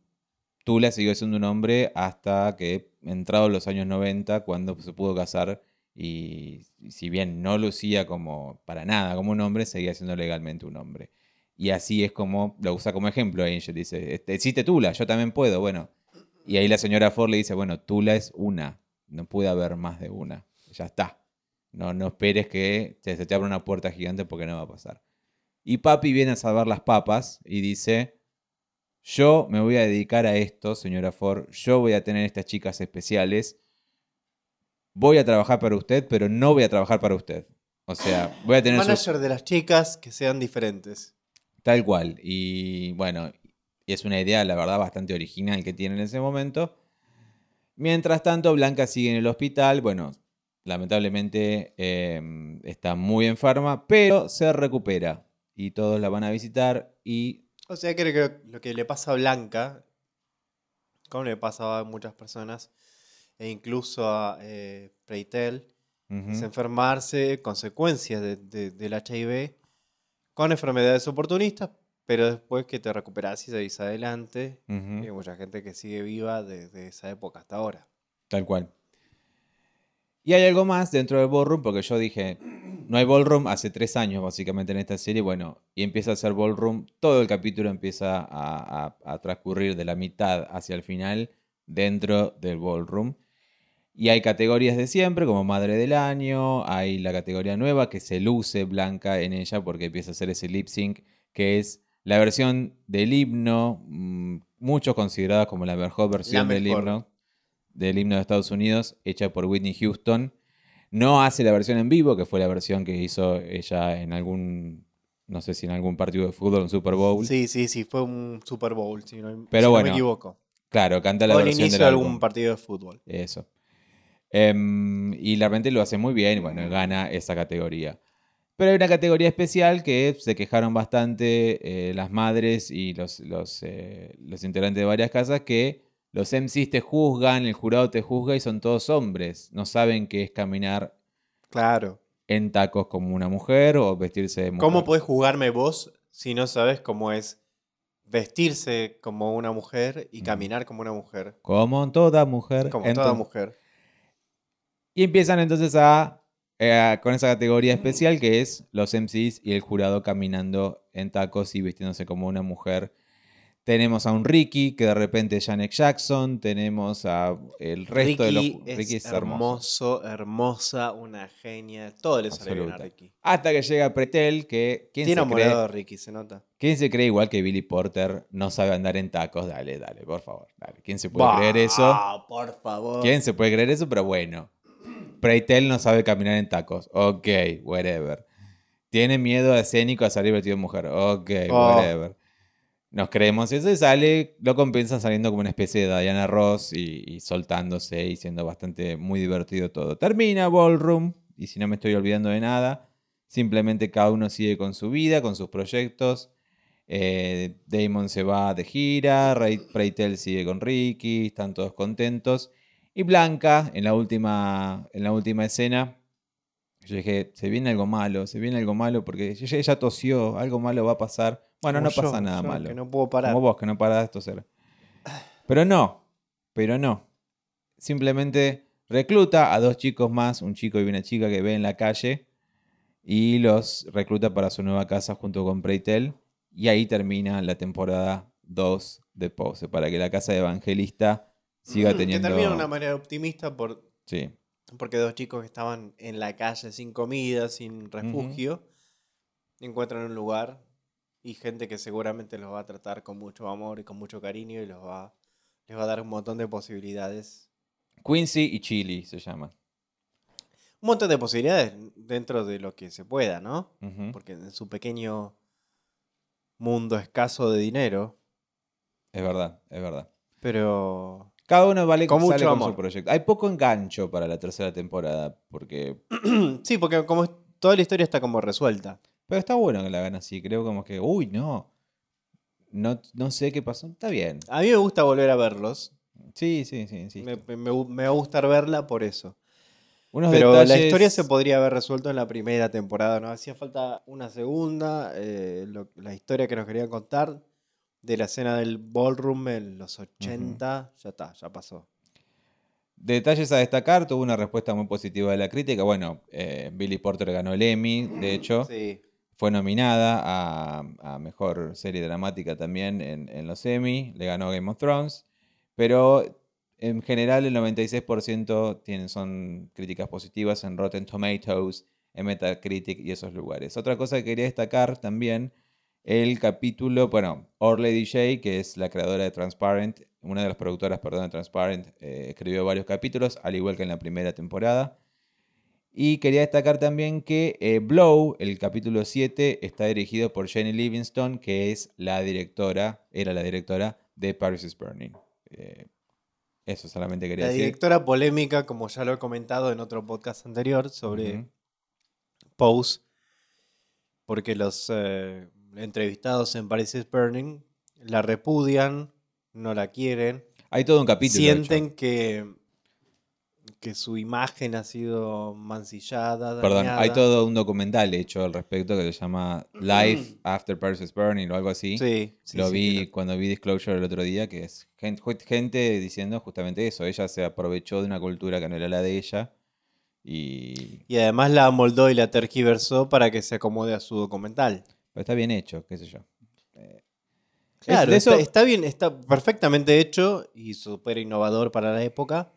Tula siguió siendo un hombre hasta que, entrados los años 90, cuando se pudo casar y, y si bien no lucía como para nada como un hombre, seguía siendo legalmente un hombre. Y así es como lo usa como ejemplo Angel. Dice, "Este, existe Tula, yo también puedo. Bueno, y ahí la señora Ford le dice, bueno, Tula es una, no puede haber más de una. Ya está. No, no esperes que se, te abra una puerta gigante porque no va a pasar. Y papi viene a salvar las papas y dice, yo me voy a dedicar a esto, señora Ford, yo voy a tener estas chicas especiales, voy a trabajar para usted, pero no voy a trabajar para usted. O sea, voy a tener Manager de las chicas que sean diferentes. Tal cual. Y bueno, es una idea, la verdad, bastante original que tiene en ese momento. Mientras tanto, Blanca sigue en el hospital, bueno, lamentablemente eh, está muy enferma, pero se recupera. Y todos la van a visitar y O sea, creo que lo que le pasa a Blanca, como le pasa a muchas personas, e incluso a eh, Preitel, es enfermarse, consecuencias de- de- del HIV, con enfermedades oportunistas, pero después que te recuperas y seguís adelante, hay mucha gente que sigue viva desde esa época hasta ahora. Tal cual. Y hay algo más dentro del ballroom, porque yo dije, no hay ballroom hace tres años básicamente en esta serie, bueno, y empieza a ser ballroom, todo el capítulo empieza a, a- a transcurrir de la mitad hacia el final dentro del ballroom. Y hay categorías de siempre, como Madre del Año, hay la categoría nueva que se luce Blanca en ella porque empieza a hacer ese lip sync, que es la versión del himno, mm, muchos consideradas como la mejor versión del mejor. himno del himno de Estados Unidos, hecha por Whitney Houston. No hace la versión en vivo, que fue la versión que hizo ella en algún, no sé si en algún partido de fútbol, un Super Bowl. Sí, sí, sí, fue un Super Bowl, si no, Pero si no bueno, me equivoco. Claro, canta la O el versión inicio del de algún partido de fútbol. Eso. Em, y repente lo hace muy bien y bueno, gana esa categoría. Pero hay una categoría especial que se quejaron bastante eh, las madres y los, los, eh, los integrantes de varias casas que los MCs te juzgan, el jurado te juzga y son todos hombres. No saben qué es caminar Claro. en tacos como una mujer o vestirse de mujer. ¿Cómo podés jugarme vos si no sabes cómo es vestirse como una mujer y Mm. caminar como una mujer? Como toda mujer. Como toda Entonces- mujer. Y empiezan entonces a, eh, con esa categoría especial que es los MCs y el jurado caminando en tacos y vistiéndose como una mujer. Tenemos a un Ricky, que de repente es Janet Jackson. Tenemos a el resto de los. Ricky es, Ricky es hermoso, hermosa, una genia. Todo le sale bien a. Ricky. Hasta que llega Pretel, que. ¿quién Tiene se, cree, enamorado de Ricky, se nota. ¿Quién se cree igual que Billy Porter no sabe andar en tacos? Dale, dale, por favor. Dale. ¿Quién se puede creer eso? Por favor. ¿Quién se puede creer eso? Pero bueno. Preitel no sabe caminar en tacos. Ok, whatever. Tiene miedo escénico a salir vestido de mujer. Ok, Oh. whatever. Nos creemos eso y sale, lo compensa saliendo como una especie de Diana Ross y, y soltándose y siendo bastante muy divertido todo. Termina Ballroom y si no me estoy olvidando de nada, simplemente cada uno sigue con su vida, con sus proyectos. Eh, Damon se va de gira, Ray- Preitel sigue con Ricky, están todos contentos. Y Blanca, en la última, en la última escena, yo dije, se viene algo malo, se viene algo malo porque ella, ella tosió, algo malo va a pasar. Bueno, Como no pasa nada yo malo. Que no puedo parar. Como vos, que no parás de toser. Pero no. pero no. Simplemente recluta a dos chicos más, un chico y una chica que ve en la calle, y los recluta para su nueva casa junto con Preitel. Y ahí termina la temporada 2 de Pose, para que la casa de Evangelista siga teniendo... Que termina de una manera optimista por, Sí, porque dos chicos que estaban en la calle sin comida, sin refugio, encuentran un lugar y gente que seguramente los va a tratar con mucho amor y con mucho cariño y los va, les va a dar un montón de posibilidades. Quincy y Chili se llaman. Un montón de posibilidades dentro de lo que se pueda, ¿no? Porque en su pequeño mundo escaso de dinero, Es verdad, es verdad. pero Cada uno vale Con sale mucho con su amor. proyecto. Hay poco engancho para la tercera temporada, porque... (clears throat) sí, porque como es- toda la historia está como resuelta. Pero está bueno que la hagan así. Creo como que, uy, no. No, no sé qué pasó. Está bien. A mí me gusta volver a verlos. Sí, sí, sí. sí. Me, me- me gu- me va a gustar verla por eso. Unos Pero la detalles- historia se podría haber resuelto en la primera temporada, ¿no? Hacía falta una segunda, eh, lo- la historia que nos querían contar de la escena del ballroom en los 80, ya está, ya pasó. Detalles a destacar, tuvo una respuesta muy positiva de la crítica. Bueno, eh, Billy Porter ganó el Emmy, de hecho. Sí. Fue nominada a, a Mejor Serie Dramática también en, en los Emmy. Le ganó Game of Thrones. Pero en general el 96% tienen, son críticas positivas en Rotten Tomatoes, en Metacritic y esos lugares. Otra cosa que quería destacar también, el capítulo, bueno, Orley DJ, que es la creadora de Transparent, una de las productoras, perdón, de Transparent, eh, escribió varios capítulos, al igual que en la primera temporada. Y quería destacar también que eh, Blow, el capítulo 7, está dirigido por Jenny Livingston, que es la directora, era la directora de Paris is Burning. Eh, eso solamente quería La decir. directora polémica, como ya lo he comentado en otro podcast anterior sobre. Pose, porque los entrevistados en Paris is Burning la repudian, no la quieren, Hay todo un capítulo. sienten hecho. que, que su imagen ha sido mancillada. Perdón, hay todo un documental hecho al respecto que se llama Life After Paris is Burning o algo así. Sí, sí, Lo sí, vi cuando vi Disclosure el otro día, que es gente, diciendo justamente eso. Ella se aprovechó de una cultura que no era la de ella. Y Y además la amoldó y la tergiversó para que se acomode a su documental. Pero está bien hecho, qué sé yo. Eh, Claro, está, eso- está bien, está perfectamente hecho y súper innovador para la época,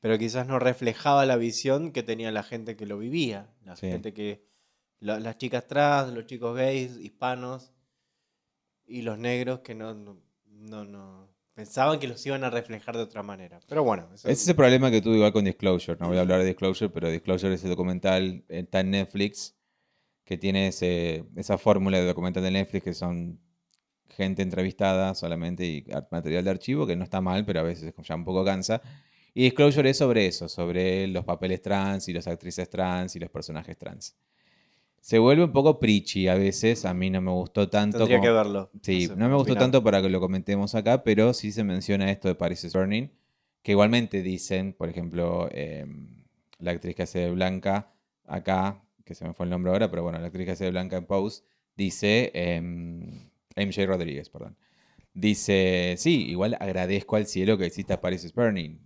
pero quizás no reflejaba la visión que tenía la gente que lo vivía. La Sí. gente que. la- las chicas trans, los chicos gays, hispanos y los negros que no, no, no- no- pensaban que los iban a reflejar de otra manera. Pero bueno, eso- Ese es el problema que tuve igual con Disclosure. No voy a hablar de Disclosure, pero Disclosure es el documental, eh, está en Netflix, que tiene ese- esa fórmula de documental de Netflix que son gente entrevistada solamente y material de archivo, que no está mal, pero a veces ya un poco cansa. Y Disclosure es sobre eso, sobre los papeles trans y las actrices trans y los personajes trans. Se vuelve un poco preachy a veces, a mí no me gustó tanto. tendría como- que verlo. Sí, sé, no me gustó tanto para que lo comentemos acá, pero sí se menciona esto de Paris is Burning, que igualmente dicen, por ejemplo, em, la actriz que hace de Blanca acá, que se me fue el nombre ahora, pero bueno, la actriz que hace de Blanca en Pose, dice, em, MJ Rodríguez, perdón, dice, sí, igual agradezco al cielo que exista Paris is Burning.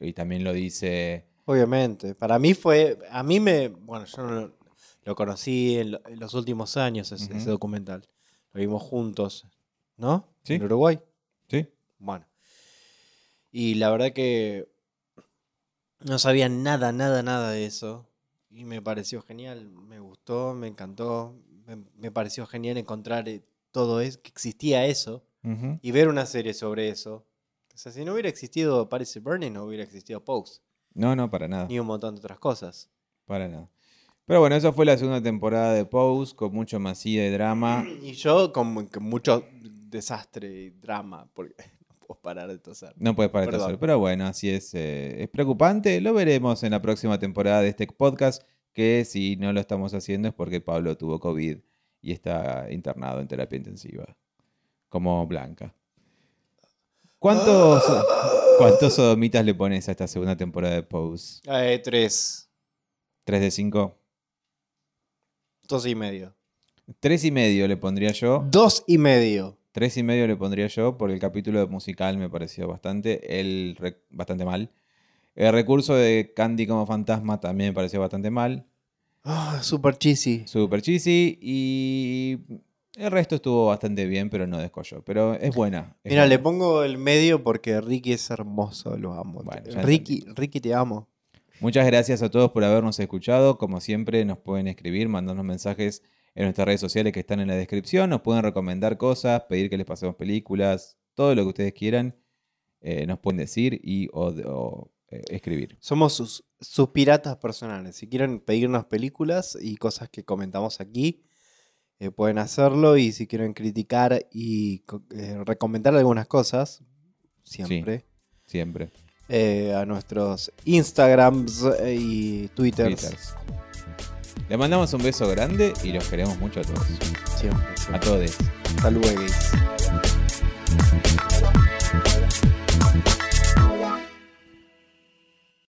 Y también lo dice, Obviamente. Para mí fue. A mí me. Bueno, yo no lo, conocí en, lo- en los últimos años, ese, ese documental. Lo vimos juntos, ¿no? Sí. En Uruguay. ¿sí? Bueno. Y la verdad que. No sabía nada, nada, nada de eso. Y me pareció genial. Me gustó, me encantó. Me, me pareció genial encontrar eh, todo eso, que existía eso. Y ver una serie sobre eso. O sea, si no hubiera existido Paris is Burning, no hubiera existido Pose. No, no, para nada. Ni un montón de otras cosas. Para nada. Pero bueno, esa fue la segunda temporada de Pose, con mucho más y drama. Y yo con, con mucho desastre y drama, porque puedo parar de toser. No puedes parar de toser, pero bueno, así es. eh, es preocupante. Lo veremos en la próxima temporada de este podcast, que si no lo estamos haciendo es porque Pablo tuvo COVID y está internado en terapia intensiva, como Blanca. ¿Cuántos, ¿Cuántos sodomitas le pones a esta segunda temporada de Pose? Eh, tres, ¿Tres de cinco? dos y medio. Tres y medio le pondría yo. Dos y medio. Tres y medio le pondría yo, por el capítulo musical me pareció bastante, el bastante mal. El recurso de Candy como fantasma también me pareció bastante mal. Ah, super cheesy. Super cheesy y el resto estuvo bastante bien, pero no descolló. Pero es buena. es Mira, buena. le pongo el medio porque Ricky es hermoso, lo amo. Bueno, Ricky, Ricky, te amo. Muchas gracias a todos por habernos escuchado. Como siempre, nos pueden escribir, mandarnos mensajes en nuestras redes sociales que están en la descripción. Nos pueden recomendar cosas, pedir que les pasemos películas, todo lo que ustedes quieran. eh, nos pueden decir y o, o, eh, escribir. Somos sus, sus piratas personales. Si quieren pedirnos películas y cosas que comentamos aquí, eh, pueden hacerlo. Y si quieren criticar y co- recomendar algunas cosas, siempre. Siempre. eh, a nuestros Instagrams y Twitters. Twitters. Le mandamos un beso grande y los queremos mucho a todos. Siempre, A todos. Hasta luego.